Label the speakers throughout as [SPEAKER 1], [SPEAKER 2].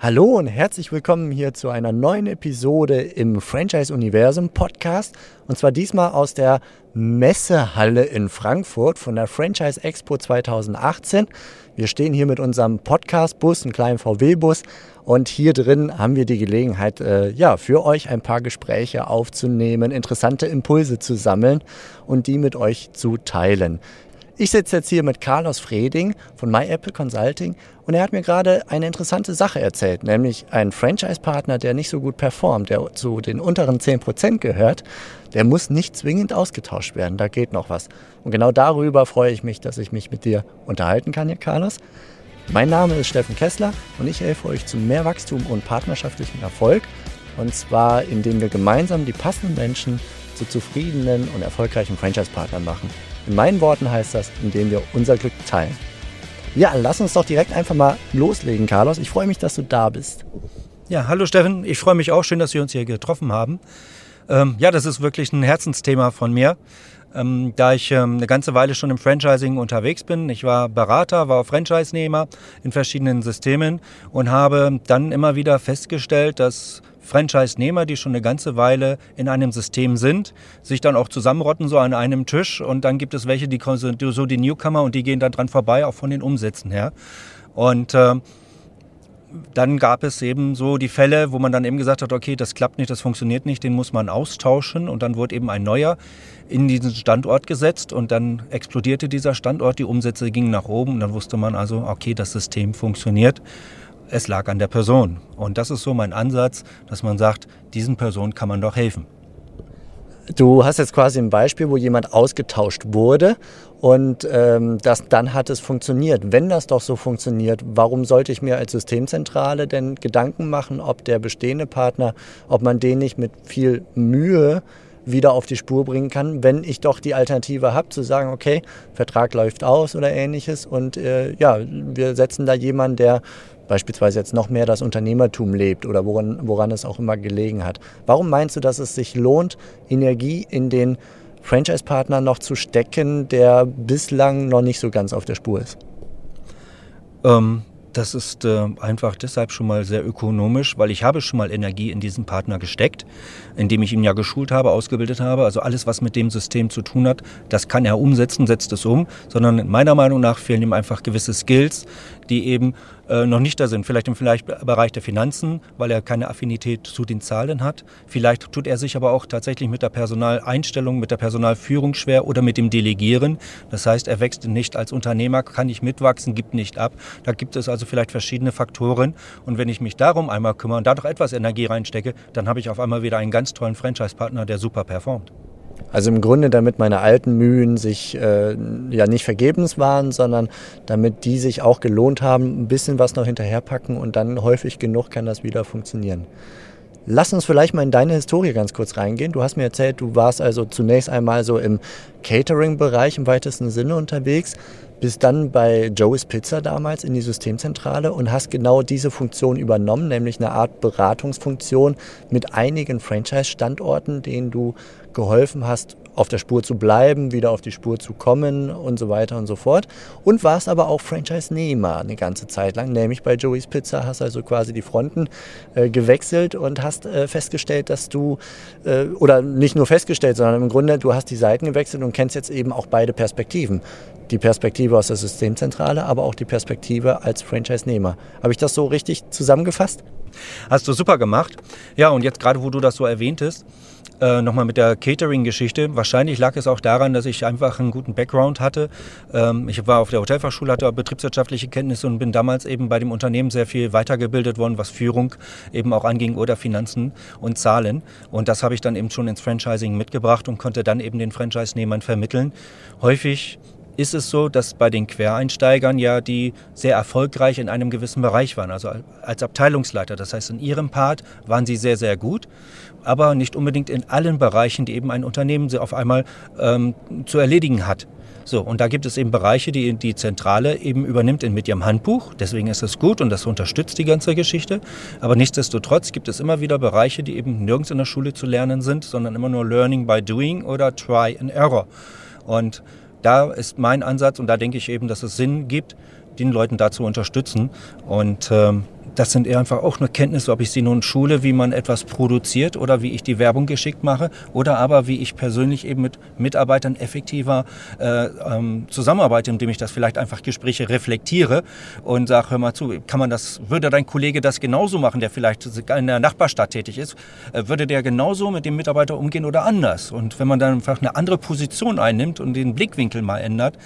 [SPEAKER 1] Hallo und herzlich willkommen hier zu einer neuen Episode im Franchise Universum Podcast. Und zwar diesmal aus der Messehalle in Frankfurt von der Franchise Expo 2018. Wir stehen hier mit unserem Podcast-Bus, einem kleinen VW-Bus. Und hier drin haben wir die Gelegenheit, äh, ja, für euch ein paar Gespräche aufzunehmen, interessante Impulse zu sammeln und die mit euch zu teilen. Ich sitze jetzt hier mit Carlos Freding von MyApple Consulting und er hat mir gerade eine interessante Sache erzählt, nämlich ein Franchise-Partner, der nicht so gut performt, der zu den unteren 10% gehört, der muss nicht zwingend ausgetauscht werden. Da geht noch was. Und genau darüber freue ich mich, dass ich mich mit dir unterhalten kann hier, Carlos. Mein Name ist Steffen Kessler und ich helfe euch zu mehr Wachstum und partnerschaftlichem Erfolg. Und zwar, indem wir gemeinsam die passenden Menschen zu zufriedenen und erfolgreichen Franchise-Partnern machen. In meinen Worten heißt das, indem wir unser Glück teilen. Ja, lass uns doch direkt einfach mal loslegen, Carlos. Ich freue mich, dass du da bist.
[SPEAKER 2] Ja, hallo Steffen. Ich freue mich auch schön, dass wir uns hier getroffen haben. Ähm, ja, das ist wirklich ein Herzensthema von mir. Ähm, da ich ähm, eine ganze Weile schon im Franchising unterwegs bin. Ich war Berater, war Franchise-Nehmer in verschiedenen Systemen und habe dann immer wieder festgestellt, dass Franchise-Nehmer, die schon eine ganze Weile in einem System sind, sich dann auch zusammenrotten so an einem Tisch und dann gibt es welche, die so die Newcomer und die gehen dann dran vorbei, auch von den Umsätzen her. Und äh, dann gab es eben so die Fälle, wo man dann eben gesagt hat, okay, das klappt nicht, das funktioniert nicht, den muss man austauschen und dann wurde eben ein neuer in diesen Standort gesetzt und dann explodierte dieser Standort, die Umsätze gingen nach oben und dann wusste man also, okay, das System funktioniert es lag an der Person. Und das ist so mein Ansatz, dass man sagt, diesen Personen kann man doch helfen.
[SPEAKER 1] Du hast jetzt quasi ein Beispiel, wo jemand ausgetauscht wurde und ähm, das, dann hat es funktioniert. Wenn das doch so funktioniert, warum sollte ich mir als Systemzentrale denn Gedanken machen, ob der bestehende Partner, ob man den nicht mit viel Mühe wieder auf die Spur bringen kann, wenn ich doch die Alternative habe, zu sagen, okay, Vertrag läuft aus oder ähnliches und äh, ja, wir setzen da jemanden, der beispielsweise jetzt noch mehr das Unternehmertum lebt oder woran, woran es auch immer gelegen hat. Warum meinst du, dass es sich lohnt, Energie in den Franchise-Partner noch zu stecken, der bislang noch nicht so ganz auf der Spur ist?
[SPEAKER 2] Ähm, das ist äh, einfach deshalb schon mal sehr ökonomisch, weil ich habe schon mal Energie in diesen Partner gesteckt, indem ich ihn ja geschult habe, ausgebildet habe. Also alles, was mit dem System zu tun hat, das kann er umsetzen, setzt es um. Sondern meiner Meinung nach fehlen ihm einfach gewisse Skills, die eben äh, noch nicht da sind. Vielleicht im vielleicht Bereich der Finanzen, weil er keine Affinität zu den Zahlen hat. Vielleicht tut er sich aber auch tatsächlich mit der Personaleinstellung, mit der Personalführung schwer oder mit dem Delegieren. Das heißt, er wächst nicht als Unternehmer, kann nicht mitwachsen, gibt nicht ab. Da gibt es also vielleicht verschiedene Faktoren. Und wenn ich mich darum einmal kümmere und da doch etwas Energie reinstecke, dann habe ich auf einmal wieder einen ganz tollen Franchise-Partner, der super performt.
[SPEAKER 1] Also im Grunde, damit meine alten Mühen sich äh, ja nicht vergebens waren, sondern damit die sich auch gelohnt haben, ein bisschen was noch hinterherpacken und dann häufig genug kann das wieder funktionieren. Lass uns vielleicht mal in deine Historie ganz kurz reingehen. Du hast mir erzählt, du warst also zunächst einmal so im Catering-Bereich im weitesten Sinne unterwegs, bist dann bei Joey's Pizza damals in die Systemzentrale und hast genau diese Funktion übernommen, nämlich eine Art Beratungsfunktion mit einigen Franchise-Standorten, denen du geholfen hast, auf der Spur zu bleiben, wieder auf die Spur zu kommen und so weiter und so fort. Und warst aber auch Franchise-Nehmer eine ganze Zeit lang, nämlich bei Joey's Pizza, hast also quasi die Fronten äh, gewechselt und hast äh, festgestellt, dass du, äh, oder nicht nur festgestellt, sondern im Grunde, du hast die Seiten gewechselt und kennst jetzt eben auch beide Perspektiven. Die Perspektive aus der Systemzentrale, aber auch die Perspektive als Franchise-Nehmer. Habe ich das so richtig zusammengefasst?
[SPEAKER 2] Hast du super gemacht. Ja, und jetzt gerade, wo du das so erwähntest, äh, nochmal mit der Catering-Geschichte. Wahrscheinlich lag es auch daran, dass ich einfach einen guten Background hatte. Ähm, ich war auf der Hotelfachschule, hatte betriebswirtschaftliche Kenntnisse und bin damals eben bei dem Unternehmen sehr viel weitergebildet worden, was Führung eben auch anging oder Finanzen und Zahlen. Und das habe ich dann eben schon ins Franchising mitgebracht und konnte dann eben den Franchise-Nehmern vermitteln. Häufig ist es so, dass bei den Quereinsteigern ja die sehr erfolgreich in einem gewissen Bereich waren, also als Abteilungsleiter. Das heißt, in ihrem Part waren sie sehr, sehr gut, aber nicht unbedingt in allen Bereichen, die eben ein Unternehmen auf einmal ähm, zu erledigen hat. So, und da gibt es eben Bereiche, die die Zentrale eben übernimmt mit ihrem Handbuch. Deswegen ist es gut und das unterstützt die ganze Geschichte. Aber nichtsdestotrotz gibt es immer wieder Bereiche, die eben nirgends in der Schule zu lernen sind, sondern immer nur Learning by Doing oder Try and Error. Und da ist mein Ansatz und da denke ich eben, dass es Sinn gibt, den Leuten da zu unterstützen. Und ähm, das sind eher einfach auch nur Kenntnisse, ob ich sie nun schule, wie man etwas produziert oder wie ich die Werbung geschickt mache oder aber wie ich persönlich eben mit Mitarbeitern effektiver äh, ähm, zusammenarbeite, indem ich das vielleicht einfach Gespräche reflektiere und sage, hör mal zu, kann man das, würde dein Kollege das genauso machen, der vielleicht in der Nachbarstadt tätig ist, äh, würde der genauso mit dem Mitarbeiter umgehen oder anders? Und wenn man dann einfach eine andere Position einnimmt und den Blickwinkel mal ändert,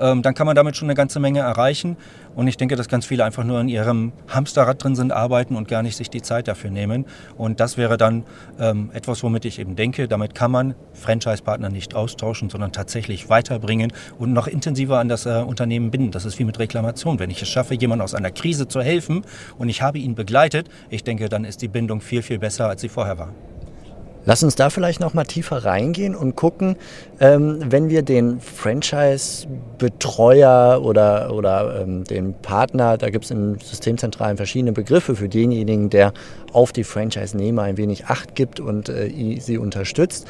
[SPEAKER 2] ähm, dann kann man damit schon eine ganze Menge erreichen. Und ich denke, dass ganz viele einfach nur in ihrem Hamsterrad drin sind, arbeiten und gar nicht sich die Zeit dafür nehmen. Und das wäre dann ähm, etwas, womit ich eben denke, damit kann man Franchise-Partner nicht austauschen, sondern tatsächlich weiterbringen und noch intensiver an das äh, Unternehmen binden. Das ist wie mit Reklamation. Wenn ich es schaffe, jemand aus einer Krise zu helfen und ich habe ihn begleitet, ich denke, dann ist die Bindung viel, viel besser, als sie vorher war.
[SPEAKER 1] Lass uns da vielleicht noch mal tiefer reingehen und gucken, ähm, wenn wir den Franchise-Betreuer oder, oder ähm, den Partner, da gibt es im Systemzentralen verschiedene Begriffe für denjenigen, der auf die Franchise-Nehmer ein wenig Acht gibt und äh, sie unterstützt.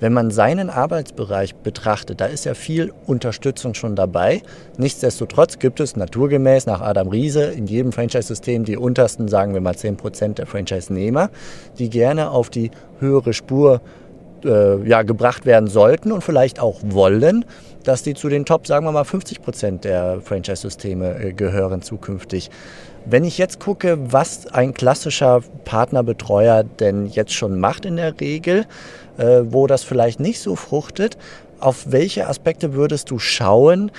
[SPEAKER 1] Wenn man seinen Arbeitsbereich betrachtet, da ist ja viel Unterstützung schon dabei. Nichtsdestotrotz gibt es naturgemäß nach Adam Riese in jedem Franchise-System die untersten, sagen wir mal 10 Prozent der Franchise-Nehmer, die gerne auf die höhere Spur äh, ja, gebracht werden sollten und vielleicht auch wollen, dass die zu den Top, sagen wir mal, 50 Prozent der Franchise-Systeme äh, gehören zukünftig. Wenn ich jetzt gucke, was ein klassischer Partnerbetreuer denn jetzt schon macht in der Regel, äh, wo das vielleicht nicht so fruchtet, auf welche Aspekte würdest du schauen,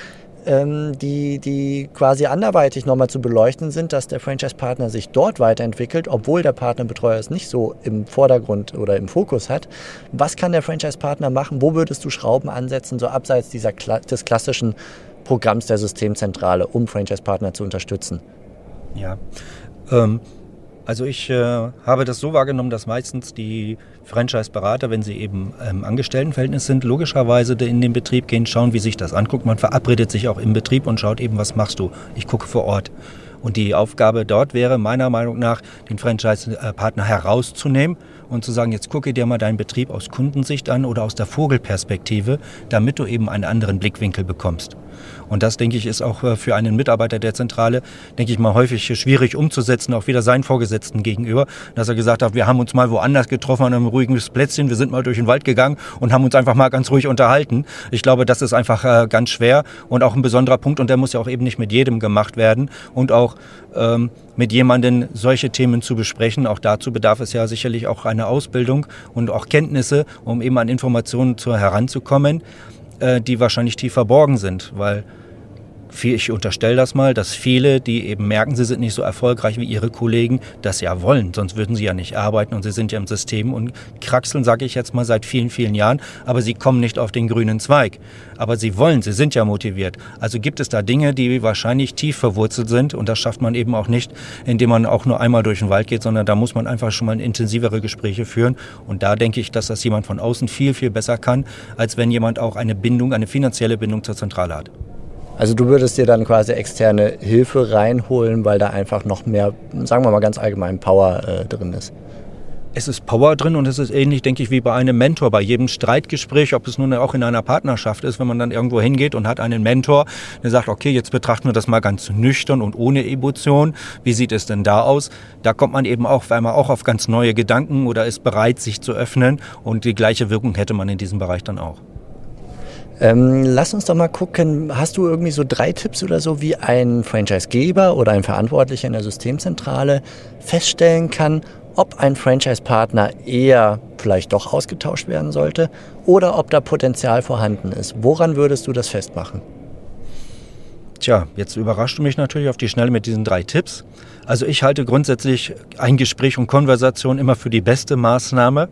[SPEAKER 1] ähm, die, die quasi anderweitig nochmal zu beleuchten sind, dass der Franchise-Partner sich dort weiterentwickelt, obwohl der Partnerbetreuer es nicht so im Vordergrund oder im Fokus hat. Was kann der Franchise-Partner machen? Wo würdest du Schrauben ansetzen, so abseits dieser, des klassischen Programms der Systemzentrale, um Franchise-Partner zu unterstützen?
[SPEAKER 2] Ja, ähm, also ich äh, habe das so wahrgenommen, dass meistens die Franchise-Berater, wenn sie eben im ähm, Angestelltenverhältnis sind, logischerweise in den Betrieb gehen, schauen, wie sich das anguckt. Man verabredet sich auch im Betrieb und schaut eben, was machst du. Ich gucke vor Ort. Und die Aufgabe dort wäre meiner Meinung nach, den Franchise-Partner herauszunehmen und zu sagen, jetzt gucke dir mal deinen Betrieb aus Kundensicht an oder aus der Vogelperspektive, damit du eben einen anderen Blickwinkel bekommst. Und das, denke ich, ist auch äh, für einen Mitarbeiter der Zentrale, denke ich mal, häufig schwierig umzusetzen, auch wieder seinen Vorgesetzten gegenüber, dass er gesagt hat, wir haben uns mal woanders getroffen an einem ruhigen Plätzchen, wir sind mal durch den Wald gegangen und haben uns einfach mal ganz ruhig unterhalten. Ich glaube, das ist einfach äh, ganz schwer und auch ein besonderer Punkt und der muss ja auch eben nicht mit jedem gemacht werden und auch ähm, mit jemandem solche Themen zu besprechen. Auch dazu bedarf es ja sicherlich auch einer Ausbildung und auch Kenntnisse, um eben an Informationen zu heranzukommen. Äh, die wahrscheinlich tief verborgen sind, weil ich unterstelle das mal, dass viele, die eben merken, sie sind nicht so erfolgreich wie ihre Kollegen, das ja wollen. Sonst würden sie ja nicht arbeiten und sie sind ja im System und kraxeln, sage ich jetzt mal, seit vielen, vielen Jahren, aber sie kommen nicht auf den grünen Zweig. Aber sie wollen, sie sind ja motiviert. Also gibt es da Dinge, die wahrscheinlich tief verwurzelt sind und das schafft man eben auch nicht, indem man auch nur einmal durch den Wald geht, sondern da muss man einfach schon mal intensivere Gespräche führen. Und da denke ich, dass das jemand von außen viel, viel besser kann, als wenn jemand auch eine Bindung, eine finanzielle Bindung zur Zentrale hat.
[SPEAKER 1] Also du würdest dir dann quasi externe Hilfe reinholen, weil da einfach noch mehr, sagen wir mal ganz allgemein, Power äh, drin ist.
[SPEAKER 2] Es ist Power drin und es ist ähnlich, denke ich, wie bei einem Mentor. Bei jedem Streitgespräch, ob es nun auch in einer Partnerschaft ist, wenn man dann irgendwo hingeht und hat einen Mentor, der sagt, okay, jetzt betrachten wir das mal ganz nüchtern und ohne Emotion. Wie sieht es denn da aus? Da kommt man eben auch einmal auch auf ganz neue Gedanken oder ist bereit, sich zu öffnen. Und die gleiche Wirkung hätte man in diesem Bereich dann auch.
[SPEAKER 1] Ähm, lass uns doch mal gucken, hast du irgendwie so drei Tipps oder so, wie ein Franchisegeber oder ein Verantwortlicher in der Systemzentrale feststellen kann, ob ein Franchise-Partner eher vielleicht doch ausgetauscht werden sollte oder ob da Potenzial vorhanden ist. Woran würdest du das festmachen?
[SPEAKER 2] Tja, jetzt überraschst du mich natürlich auf die Schnelle mit diesen drei Tipps. Also ich halte grundsätzlich ein Gespräch und Konversation immer für die beste Maßnahme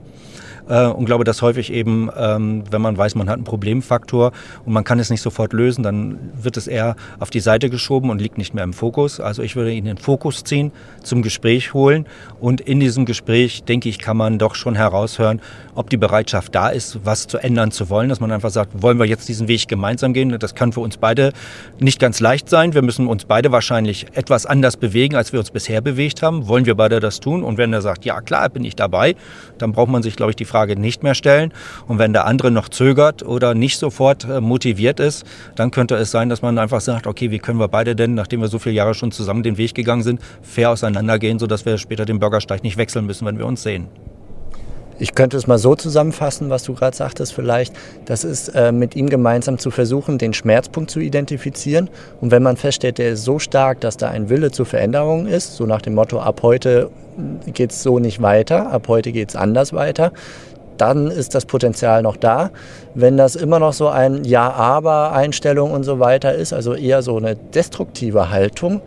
[SPEAKER 2] äh, und glaube, dass häufig eben, ähm, wenn man weiß, man hat einen Problemfaktor und man kann es nicht sofort lösen, dann wird es eher auf die Seite geschoben und liegt nicht mehr im Fokus. Also ich würde ihn in den Fokus ziehen, zum Gespräch holen und in diesem Gespräch, denke ich, kann man doch schon heraushören, ob die Bereitschaft da ist, was zu ändern zu wollen, dass man einfach sagt, wollen wir jetzt diesen Weg gemeinsam gehen? Das kann für uns beide nicht ganz leicht sein. Wir müssen uns beide wahrscheinlich etwas anders bewegen, als wir uns bisher bewegt haben. Wollen wir beide das tun? Und wenn er sagt, ja klar, bin ich dabei, dann braucht man sich, glaube ich, die Frage nicht mehr stellen. Und wenn der andere noch zögert oder nicht sofort äh, motiviert ist, dann könnte es sein, dass man einfach sagt, okay, wie können wir beide denn, nachdem wir so viele Jahre schon zusammen den Weg gegangen sind, fair auseinandergehen, sodass wir später den Bürgersteig nicht wechseln müssen, wenn wir uns sehen.
[SPEAKER 1] Ich könnte es mal so zusammenfassen, was du gerade sagtest vielleicht. Das ist äh, mit ihm gemeinsam zu versuchen, den Schmerzpunkt zu identifizieren. Und wenn man feststellt, der ist so stark, dass da ein Wille zur Veränderung ist, so nach dem Motto, ab heute geht es so nicht weiter, ab heute geht es anders weiter, dann ist das Potenzial noch da. Wenn das immer noch so ein Ja-Aber-Einstellung und so weiter ist, also eher so eine destruktive Haltung,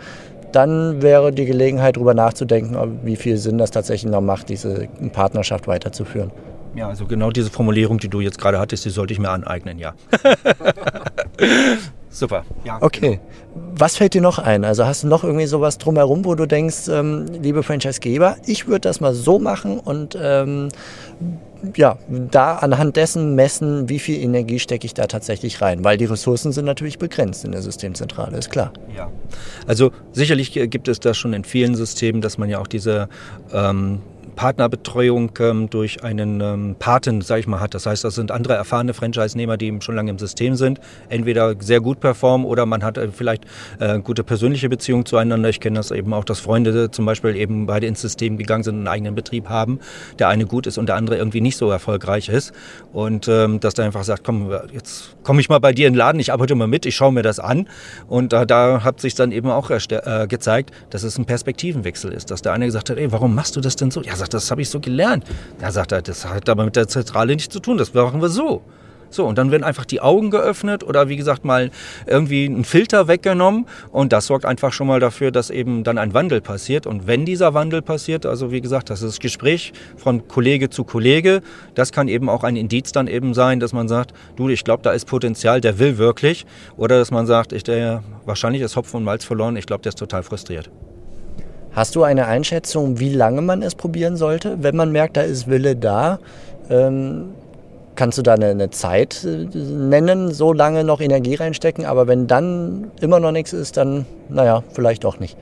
[SPEAKER 1] dann wäre die Gelegenheit, darüber nachzudenken, wie viel Sinn das tatsächlich noch macht, diese Partnerschaft weiterzuführen.
[SPEAKER 2] Ja, also genau diese Formulierung, die du jetzt gerade hattest, die sollte ich mir aneignen, ja. Super.
[SPEAKER 1] Ja, okay. Genau. Was fällt dir noch ein? Also hast du noch irgendwie sowas drumherum, wo du denkst, ähm, liebe Franchisegeber, ich würde das mal so machen und ähm, ja, da anhand dessen messen, wie viel Energie stecke ich da tatsächlich rein, weil die Ressourcen sind natürlich begrenzt in der Systemzentrale, ist klar.
[SPEAKER 2] Ja, also sicherlich gibt es das schon in vielen Systemen, dass man ja auch diese ähm, Partnerbetreuung ähm, durch einen ähm, Paten, sage ich mal, hat. Das heißt, das sind andere erfahrene Franchise-Nehmer, die schon lange im System sind, entweder sehr gut performen oder man hat äh, vielleicht äh, gute persönliche Beziehungen zueinander. Ich kenne das eben auch, dass Freunde zum Beispiel eben beide ins System gegangen sind und einen eigenen Betrieb haben. Der eine gut ist und der andere irgendwie nicht so erfolgreich ist. Und ähm, dass der einfach sagt, komm, jetzt komme ich mal bei dir in den Laden, ich arbeite mal mit, ich schaue mir das an. Und äh, da hat sich dann eben auch äh, gezeigt, dass es ein Perspektivenwechsel ist. Dass der eine gesagt hat, ey, warum machst du das denn so? Ja, sagt, das habe ich so gelernt. Da sagt er, das hat aber mit der Zentrale nichts zu tun, das machen wir so. So, und dann werden einfach die Augen geöffnet oder wie gesagt mal irgendwie ein Filter weggenommen und das sorgt einfach schon mal dafür, dass eben dann ein Wandel passiert. Und wenn dieser Wandel passiert, also wie gesagt, das ist Gespräch von Kollege zu Kollege, das kann eben auch ein Indiz dann eben sein, dass man sagt, du, ich glaube, da ist Potenzial, der will wirklich. Oder dass man sagt, ich, der, wahrscheinlich ist Hopfen und Malz verloren, ich glaube, der ist total frustriert.
[SPEAKER 1] Hast du eine Einschätzung, wie lange man es probieren sollte, wenn man merkt, da ist Wille da? Ähm, kannst du da eine, eine, Zeit äh, nennen, so lange noch Energie reinstecken, aber wenn dann immer noch nichts ist, dann, naja, vielleicht auch nicht.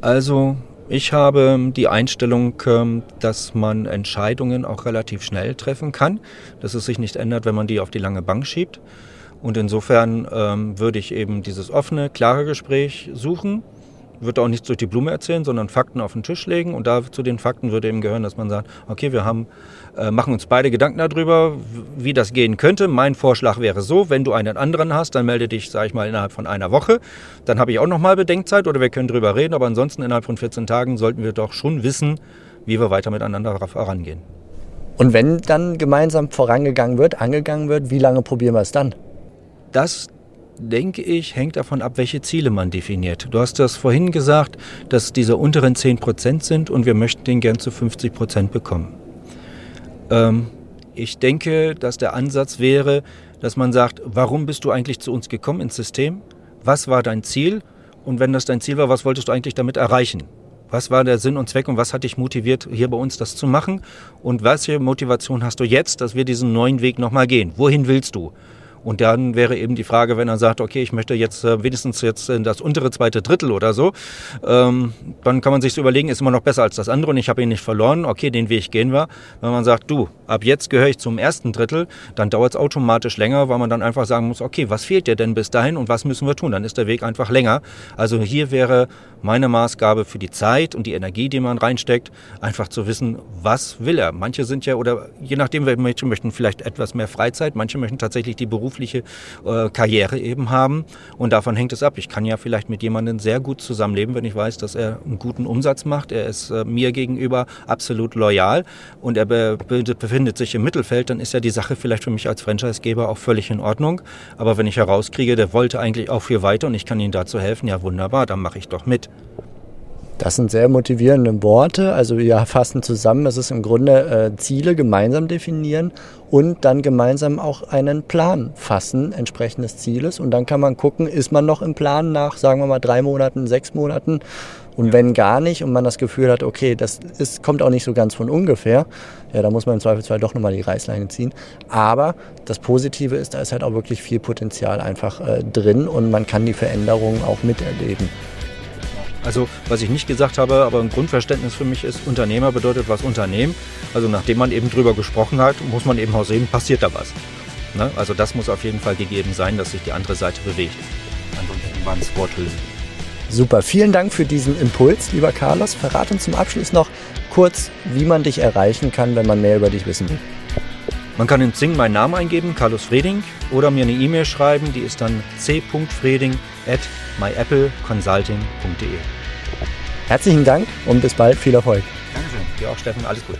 [SPEAKER 2] Also ich habe die Einstellung, ähm, dass man Entscheidungen auch relativ schnell treffen kann, dass es sich nicht ändert, wenn man die auf die lange Bank schiebt. Und insofern ähm, würde ich eben dieses offene, klare Gespräch suchen würde auch nichts durch die Blume erzählen, sondern Fakten auf den Tisch legen. Und da zu den Fakten würde eben gehören, dass man sagt, okay, wir haben, äh, machen uns beide Gedanken darüber, wie das gehen könnte. Mein Vorschlag wäre so, wenn du einen anderen hast, dann melde dich, sage ich mal, innerhalb von einer Woche. Dann habe ich auch nochmal Bedenkzeit oder wir können drüber reden. Aber ansonsten innerhalb von 14 Tagen sollten wir doch schon wissen, wie wir weiter miteinander vorangehen.
[SPEAKER 1] Und wenn dann gemeinsam vorangegangen wird, angegangen wird, wie lange probieren wir es dann?
[SPEAKER 2] Das denke ich, hängt davon ab, welche Ziele man definiert. Du hast das vorhin gesagt, dass diese unteren 10 Prozent sind und wir möchten den gern zu 50 Prozent bekommen. Ähm, ich denke, dass der Ansatz wäre, dass man sagt, warum bist du eigentlich zu uns gekommen ins System? Was war dein Ziel? Und wenn das dein Ziel war, was wolltest du eigentlich damit erreichen? Was war der Sinn und Zweck und was hat dich motiviert, hier bei uns das zu machen? Und welche Motivation hast du jetzt, dass wir diesen neuen Weg nochmal gehen? Wohin willst du? Und dann wäre eben die Frage, wenn er sagt, okay, ich möchte jetzt äh, wenigstens jetzt in das untere zweite Drittel oder so, ähm, dann kann man sich so überlegen, ist immer noch besser als das andere und ich habe ihn nicht verloren. Okay, den Weg gehen wir. Wenn man sagt, du, ab jetzt gehöre ich zum ersten Drittel, dann dauert es automatisch länger, weil man dann einfach sagen muss, okay, was fehlt dir denn bis dahin und was müssen wir tun? Dann ist der Weg einfach länger. Also hier wäre meine Maßgabe für die Zeit und die Energie, die man reinsteckt, einfach zu wissen, was will er. Manche sind ja, oder je nachdem, welche möchten vielleicht etwas mehr Freizeit, manche möchten tatsächlich die Berufung berufliche äh, Karriere eben haben. Und davon hängt es ab. Ich kann ja vielleicht mit jemandem sehr gut zusammenleben, wenn ich weiß, dass er einen guten Umsatz macht. Er ist äh, mir gegenüber absolut loyal und er be befindet sich im Mittelfeld. Dann ist ja die Sache vielleicht für mich als Franchisegeber auch völlig in Ordnung. Aber wenn ich herauskriege, der wollte eigentlich auch viel weiter und ich kann ihm dazu helfen, ja wunderbar, dann mache ich doch mit.
[SPEAKER 1] Das sind sehr motivierende Worte. Also wir fassen zusammen, es ist im Grunde äh, Ziele gemeinsam definieren und dann gemeinsam auch einen Plan fassen, entsprechend des Zieles. Und dann kann man gucken, ist man noch im Plan nach, sagen wir mal, drei Monaten, sechs Monaten. Und ja. wenn gar nicht und man das Gefühl hat, okay, das ist, kommt auch nicht so ganz von ungefähr, ja, da muss man im Zweifelsfall doch nochmal die Reißleine ziehen. Aber das Positive ist, da ist halt auch wirklich viel Potenzial einfach äh, drin und man kann die Veränderungen auch miterleben.
[SPEAKER 2] Also was ich nicht gesagt habe, aber ein Grundverständnis für mich ist, Unternehmer bedeutet was Unternehmen. Also nachdem man eben drüber gesprochen hat, muss man eben auch sehen, passiert da was. Ne? Also das muss auf jeden Fall gegeben sein, dass sich die andere Seite bewegt. Ansonsten waren es Worthülsen.
[SPEAKER 1] Super, vielen Dank für diesen Impuls, lieber Carlos. Verrat uns zum Abschluss noch kurz, wie man dich erreichen kann, wenn man mehr über dich wissen will.
[SPEAKER 2] Man kann in Zing meinen Namen eingeben, Carlos Freding, oder mir eine E-Mail schreiben, die ist dann c.freding at myappleconsulting.de.
[SPEAKER 1] Herzlichen Dank und bis bald, viel Erfolg.
[SPEAKER 2] Dankeschön. Dir auch, Steffen, alles Gute.